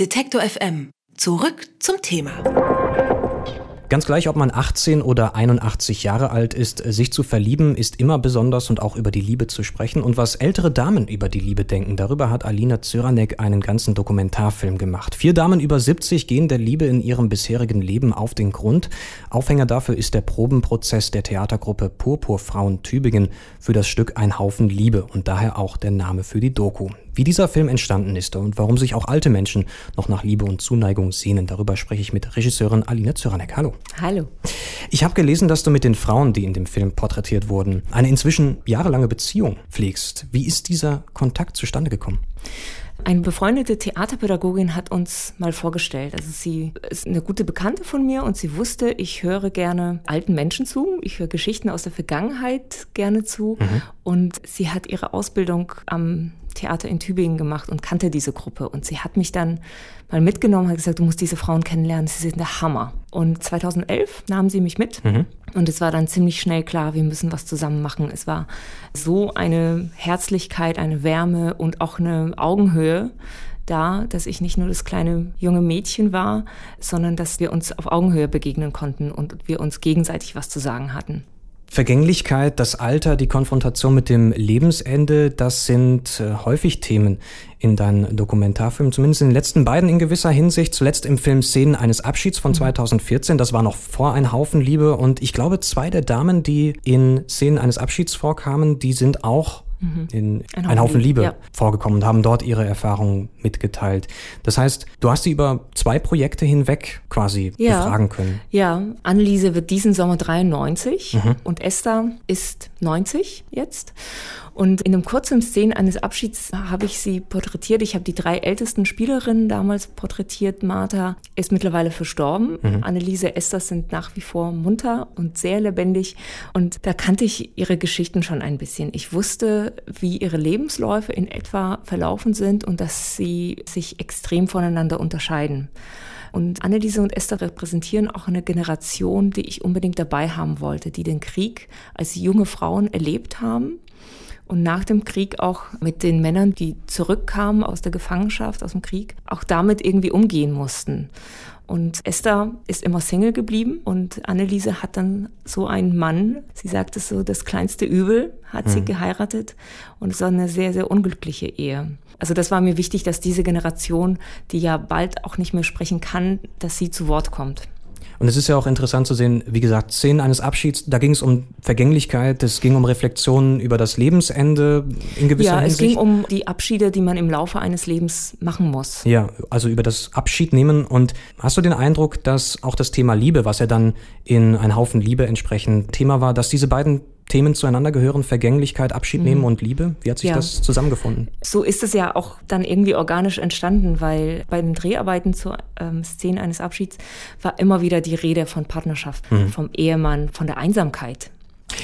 Detektor FM. Zurück zum Thema. Ganz gleich, ob man 18 oder 81 Jahre alt ist, sich zu verlieben ist immer besonders und auch über die Liebe zu sprechen. Und was ältere Damen über die Liebe denken, darüber hat Alina Zyranek einen ganzen Dokumentarfilm gemacht. Vier Damen über 70 gehen der Liebe in ihrem bisherigen Leben auf den Grund. Aufhänger dafür ist der Probenprozess der Theatergruppe Purpurfrauen Tübingen für das Stück Ein Haufen Liebe und daher auch der Name für die Doku. Wie dieser Film entstanden ist und warum sich auch alte Menschen noch nach Liebe und Zuneigung sehnen, darüber spreche ich mit Regisseurin Alina Zyranek. Hallo. Hallo. Ich habe gelesen, dass du mit den Frauen, die in dem Film porträtiert wurden, eine inzwischen jahrelange Beziehung pflegst. Wie ist dieser Kontakt zustande gekommen? Eine befreundete Theaterpädagogin hat uns mal vorgestellt. Also sie ist eine gute Bekannte von mir und sie wusste, ich höre gerne alten Menschen zu. Ich höre Geschichten aus der Vergangenheit gerne zu. Mhm. Und sie hat ihre Ausbildung am Theater in Tübingen gemacht und kannte diese Gruppe. Und sie hat mich dann mal mitgenommen, hat gesagt, du musst diese Frauen kennenlernen, sie sind der Hammer. Und 2011 nahm sie mich mit mhm. und es war dann ziemlich schnell klar, wir müssen was zusammen machen. Es war so eine Herzlichkeit, eine Wärme und auch eine Augenhöhe da, dass ich nicht nur das kleine junge Mädchen war, sondern dass wir uns auf Augenhöhe begegnen konnten und wir uns gegenseitig was zu sagen hatten. Vergänglichkeit, das Alter, die Konfrontation mit dem Lebensende, das sind äh, häufig Themen in deinen Dokumentarfilmen, zumindest in den letzten beiden in gewisser Hinsicht. Zuletzt im Film Szenen eines Abschieds von 2014, mhm. das war noch vor ein Haufen Liebe und ich glaube, zwei der Damen, die in Szenen eines Abschieds vorkamen, die sind auch mhm. in ein, ein Haufen Liebe, ja. vorgekommen und haben dort ihre Erfahrungen mitgeteilt. Das heißt, du hast sie über zwei Projekte hinweg quasi ja. befragen können. Ja, Anneliese wird diesen Sommer 93 mhm. und Esther ist 90 jetzt. Und in einem kurzen Szenen eines Abschieds habe ich sie porträtiert. Ich habe die drei ältesten Spielerinnen damals porträtiert. Martha ist mittlerweile verstorben. Mhm. Anneliese, Esther sind nach wie vor munter und sehr lebendig. Und da kannte ich ihre Geschichten schon ein bisschen. Ich wusste, wie ihre Lebensläufe in etwa verlaufen sind und dass sie sich extrem voneinander unterscheiden. Und Anneliese und Esther repräsentieren auch eine Generation, die ich unbedingt dabei haben wollte, die den Krieg als junge Frauen erlebt haben und nach dem Krieg auch mit den Männern, die zurückkamen aus der Gefangenschaft, aus dem Krieg, auch damit irgendwie umgehen mussten. Und Esther ist immer Single geblieben und Anneliese hat dann so einen Mann, sie sagt es so, das kleinste Übel hat mhm. sie geheiratet und es war eine sehr, sehr unglückliche Ehe. Also das war mir wichtig, dass diese Generation, die ja bald auch nicht mehr sprechen kann, dass sie zu Wort kommt. Und es ist ja auch interessant zu sehen, wie gesagt, Szenen eines Abschieds, da ging es um Vergänglichkeit, es ging um Reflexionen über das Lebensende in gewisser Hinsicht. Ja, es ging um die Abschiede, die man im Laufe eines Lebens machen muss. Ja, also über das Abschied nehmen. Und hast du den Eindruck, dass auch das Thema Liebe, was ja dann in ein Haufen Liebe entsprechend Thema war, dass diese beiden Themen zueinander gehören, Vergänglichkeit, Abschied mhm. nehmen und Liebe. Wie hat sich ja. das zusammengefunden? So ist es ja auch dann irgendwie organisch entstanden, weil bei den Dreharbeiten zur ähm, Szene eines Abschieds war immer wieder die Rede von Partnerschaft, mhm. vom Ehemann, von der Einsamkeit.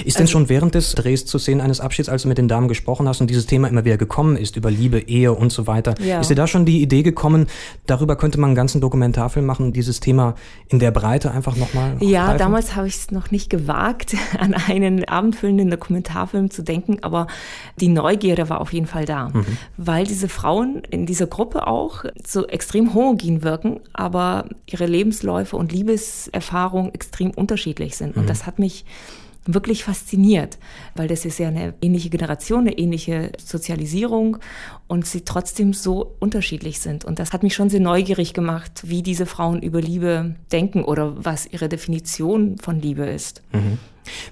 Ist denn also schon während des Drehs zu sehen eines Abschieds, als du mit den Damen gesprochen hast und dieses Thema immer wieder gekommen ist, über Liebe, Ehe und so weiter, ja. ist dir da schon die Idee gekommen, darüber könnte man einen ganzen Dokumentarfilm machen, dieses Thema in der Breite einfach nochmal Ja, greifen? damals habe ich es noch nicht gewagt, an einen abendfüllenden Dokumentarfilm zu denken, aber die Neugierde war auf jeden Fall da, mhm. weil diese Frauen in dieser Gruppe auch so extrem homogen wirken, aber ihre Lebensläufe und Liebeserfahrungen extrem unterschiedlich sind. Und mhm. das hat mich wirklich fasziniert, weil das ist ja eine ähnliche Generation, eine ähnliche Sozialisierung und sie trotzdem so unterschiedlich sind. Und das hat mich schon sehr neugierig gemacht, wie diese Frauen über Liebe denken oder was ihre Definition von Liebe ist. Mhm.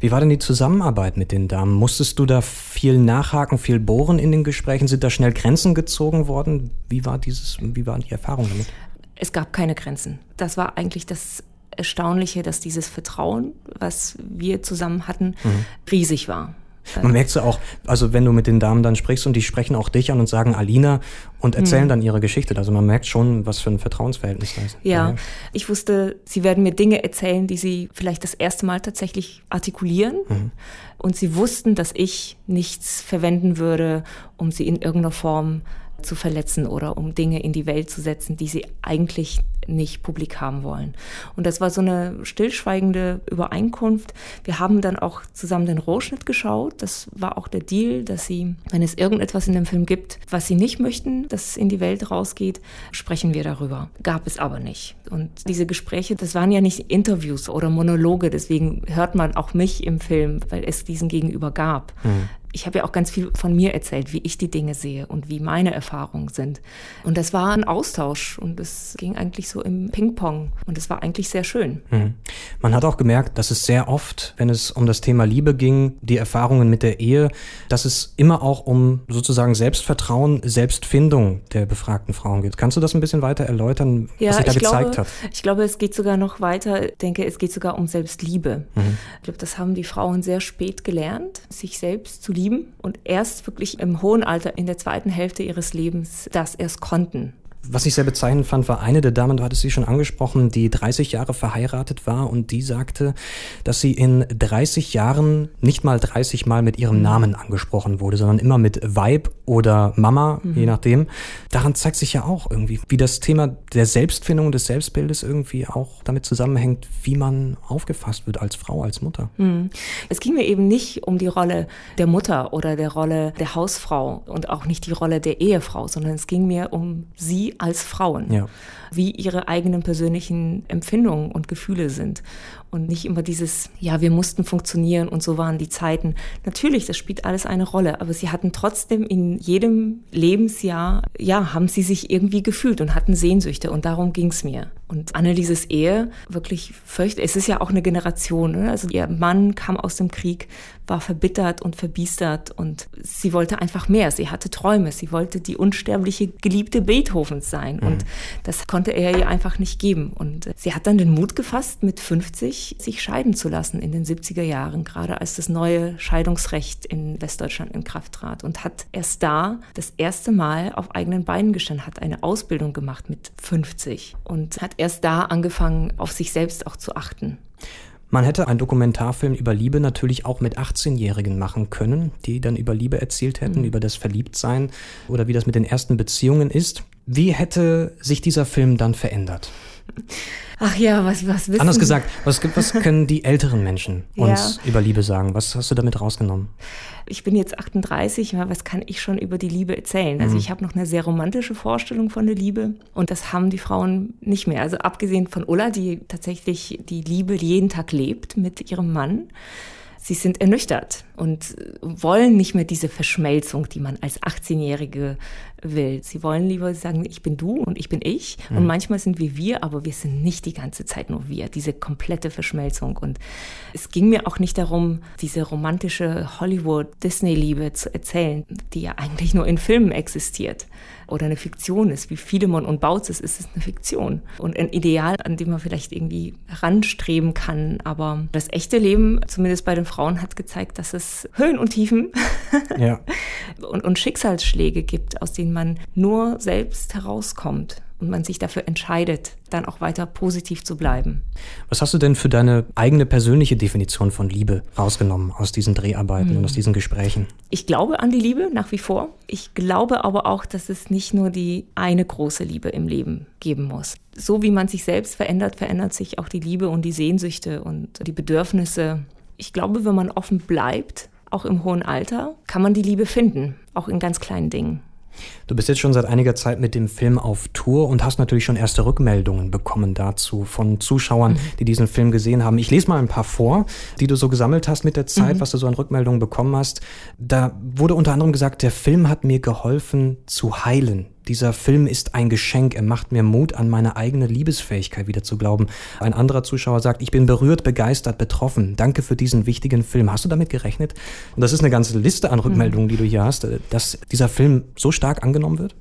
Wie war denn die Zusammenarbeit mit den Damen? Musstest du da viel nachhaken, viel bohren in den Gesprächen? Sind da schnell Grenzen gezogen worden? Wie war dieses, wie war die Erfahrung damit? Es gab keine Grenzen. Das war eigentlich das Erstaunliche, dass dieses Vertrauen, was wir zusammen hatten, mhm. riesig war. Man merkt so auch, also wenn du mit den Damen dann sprichst und die sprechen auch dich an und sagen Alina und erzählen mhm. dann ihre Geschichte. Also man merkt schon, was für ein Vertrauensverhältnis da ist. Ja, ich wusste, sie werden mir Dinge erzählen, die sie vielleicht das erste Mal tatsächlich artikulieren. Mhm. Und sie wussten, dass ich nichts verwenden würde, um sie in irgendeiner Form zu verletzen oder um Dinge in die Welt zu setzen, die sie eigentlich nicht publik haben wollen. Und das war so eine stillschweigende Übereinkunft. Wir haben dann auch zusammen den Rohschnitt geschaut. Das war auch der Deal, dass sie, wenn es irgendetwas in dem Film gibt, was sie nicht möchten, dass es in die Welt rausgeht, sprechen wir darüber. Gab es aber nicht. Und diese Gespräche, das waren ja nicht Interviews oder Monologe, deswegen hört man auch mich im Film, weil es diesen Gegenüber gab. Mhm ich habe ja auch ganz viel von mir erzählt, wie ich die Dinge sehe und wie meine Erfahrungen sind. Und das war ein Austausch und es ging eigentlich so im Ping-Pong und es war eigentlich sehr schön. Mhm. Man hat auch gemerkt, dass es sehr oft, wenn es um das Thema Liebe ging, die Erfahrungen mit der Ehe, dass es immer auch um sozusagen Selbstvertrauen, Selbstfindung der befragten Frauen geht. Kannst du das ein bisschen weiter erläutern, ja, was sich da gezeigt glaube, hat? Ich glaube, es geht sogar noch weiter. Ich denke, es geht sogar um Selbstliebe. Mhm. Ich glaube, das haben die Frauen sehr spät gelernt, sich selbst zu lieben und erst wirklich im hohen Alter in der zweiten Hälfte ihres Lebens das erst konnten. Was ich sehr bezeichnend fand, war eine der Damen, du hattest sie schon angesprochen, die 30 Jahre verheiratet war und die sagte, dass sie in 30 Jahren nicht mal 30 Mal mit ihrem Namen angesprochen wurde, sondern immer mit Weib oder Mama, mhm. je nachdem. Daran zeigt sich ja auch irgendwie, wie das Thema der Selbstfindung des Selbstbildes irgendwie auch damit zusammenhängt, wie man aufgefasst wird als Frau, als Mutter. Mhm. Es ging mir eben nicht um die Rolle der Mutter oder der Rolle der Hausfrau und auch nicht die Rolle der Ehefrau, sondern es ging mir um sie als Frauen, ja. wie ihre eigenen persönlichen Empfindungen und Gefühle sind. Und nicht immer dieses, ja, wir mussten funktionieren und so waren die Zeiten. Natürlich, das spielt alles eine Rolle, aber sie hatten trotzdem in jedem Lebensjahr, ja, haben sie sich irgendwie gefühlt und hatten Sehnsüchte und darum ging es mir. Und Annelieses Ehe, wirklich fürcht, es ist ja auch eine Generation, ne? also ihr Mann kam aus dem Krieg, war verbittert und verbiestert und sie wollte einfach mehr. Sie hatte Träume. Sie wollte die unsterbliche Geliebte Beethovens sein. Mhm. Und das konnte er ihr einfach nicht geben. Und sie hat dann den Mut gefasst, mit 50 sich scheiden zu lassen in den 70er Jahren, gerade als das neue Scheidungsrecht in Westdeutschland in Kraft trat. Und hat erst da das erste Mal auf eigenen Beinen gestanden, hat eine Ausbildung gemacht mit 50 und hat erst da angefangen, auf sich selbst auch zu achten. Man hätte einen Dokumentarfilm über Liebe natürlich auch mit 18-Jährigen machen können, die dann über Liebe erzählt hätten, mhm. über das Verliebtsein oder wie das mit den ersten Beziehungen ist. Wie hätte sich dieser Film dann verändert? Ach ja, was, was wissen Anders gesagt, was, was können die älteren Menschen uns ja. über Liebe sagen? Was hast du damit rausgenommen? Ich bin jetzt 38, was kann ich schon über die Liebe erzählen? Also mhm. ich habe noch eine sehr romantische Vorstellung von der Liebe und das haben die Frauen nicht mehr. Also abgesehen von Ulla, die tatsächlich die Liebe jeden Tag lebt mit ihrem Mann sie sind ernüchtert und wollen nicht mehr diese Verschmelzung, die man als 18-Jährige will. Sie wollen lieber sagen, ich bin du und ich bin ich. Mhm. Und manchmal sind wir wir, aber wir sind nicht die ganze Zeit nur wir. Diese komplette Verschmelzung. Und es ging mir auch nicht darum, diese romantische Hollywood-Disney-Liebe zu erzählen, die ja eigentlich nur in Filmen existiert oder eine Fiktion ist. Wie Philemon und Bautzes ist es eine Fiktion und ein Ideal, an dem man vielleicht irgendwie heranstreben kann. Aber das echte Leben, zumindest bei den Frauen, hat gezeigt, dass es Höhen und Tiefen ja. und, und Schicksalsschläge gibt, aus denen man nur selbst herauskommt und man sich dafür entscheidet, dann auch weiter positiv zu bleiben. Was hast du denn für deine eigene persönliche Definition von Liebe rausgenommen aus diesen Dreharbeiten hm. und aus diesen Gesprächen? Ich glaube an die Liebe nach wie vor. Ich glaube aber auch, dass es nicht nur die eine große Liebe im Leben geben muss. So wie man sich selbst verändert, verändert sich auch die Liebe und die Sehnsüchte und die Bedürfnisse. Ich glaube, wenn man offen bleibt, auch im hohen Alter, kann man die Liebe finden, auch in ganz kleinen Dingen. Du bist jetzt schon seit einiger Zeit mit dem Film auf Tour und hast natürlich schon erste Rückmeldungen bekommen dazu von Zuschauern, mhm. die diesen Film gesehen haben. Ich lese mal ein paar vor, die du so gesammelt hast mit der Zeit, mhm. was du so an Rückmeldungen bekommen hast. Da wurde unter anderem gesagt, der Film hat mir geholfen zu heilen. Dieser Film ist ein Geschenk. Er macht mir Mut, an meine eigene Liebesfähigkeit wieder zu glauben. Ein anderer Zuschauer sagt, ich bin berührt, begeistert, betroffen. Danke für diesen wichtigen Film. Hast du damit gerechnet? Und das ist eine ganze Liste an Rückmeldungen, mhm. die du hier hast, äh, dass dieser Film so stark angenommen wird?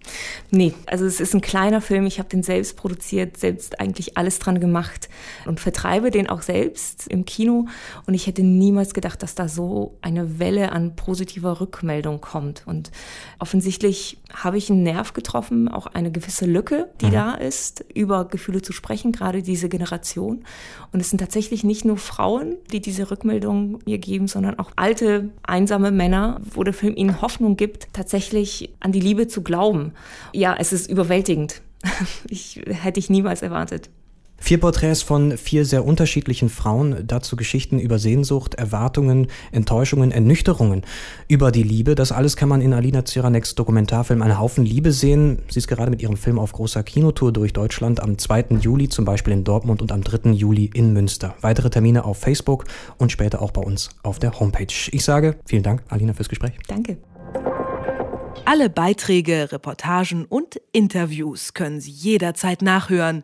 Nee, also es ist ein kleiner Film. Ich habe den selbst produziert, selbst eigentlich alles dran gemacht und vertreibe den auch selbst im Kino. Und ich hätte niemals gedacht, dass da so eine Welle an positiver Rückmeldung kommt. Und offensichtlich habe ich einen Nerv getroffen getroffen, auch eine gewisse Lücke, die mhm. da ist, über Gefühle zu sprechen, gerade diese Generation. Und es sind tatsächlich nicht nur Frauen, die diese Rückmeldung mir geben, sondern auch alte, einsame Männer, wo der Film ihnen Hoffnung gibt, tatsächlich an die Liebe zu glauben. Ja, es ist überwältigend ich, hätte ich niemals erwartet. Vier Porträts von vier sehr unterschiedlichen Frauen, dazu Geschichten über Sehnsucht, Erwartungen, Enttäuschungen, Ernüchterungen, über die Liebe. Das alles kann man in Alina Zyraneks Dokumentarfilm Ein Haufen Liebe sehen. Sie ist gerade mit ihrem Film auf großer Kinotour durch Deutschland am 2. Juli zum Beispiel in Dortmund und am 3. Juli in Münster. Weitere Termine auf Facebook und später auch bei uns auf der Homepage. Ich sage vielen Dank, Alina, fürs Gespräch. Danke. Alle Beiträge, Reportagen und Interviews können Sie jederzeit nachhören